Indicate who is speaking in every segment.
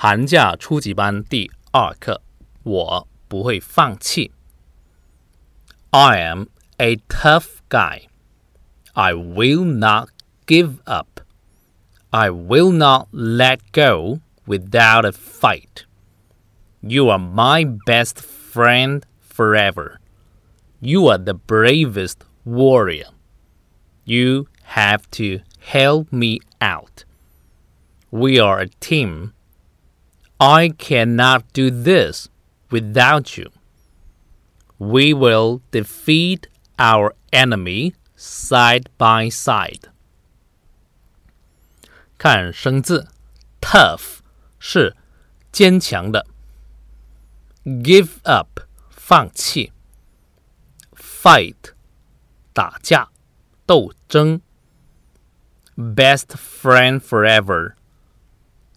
Speaker 1: 寒假初级班第二课，我不会放弃。I am a tough guy. I will not give up. I will not let go without a fight. You are my best friend forever. You are the bravest warrior. You have to help me out. We are a team. I cannot do this without you. We will defeat our enemy side by side. 看生字，tough 是坚强的，give up 放弃，fight 打架斗争，best friend forever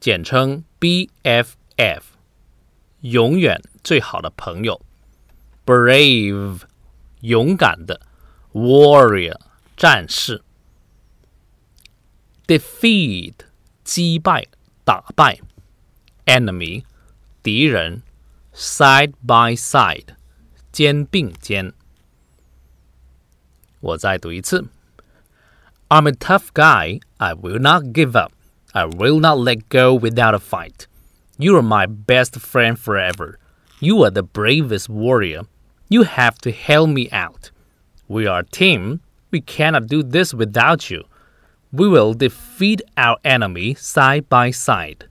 Speaker 1: 简称 BFF，永远最好的朋友。Brave，勇敢的；Warrior，战士；Defeat，击败、打败；Enemy，敌人；Side by side，肩并肩。我再读一次：I'm a tough guy. I will not give up. I will not let go without a fight. You are my best friend forever. You are the bravest warrior. You have to help me out. We are a team. We cannot do this without you. We will defeat our enemy side by side.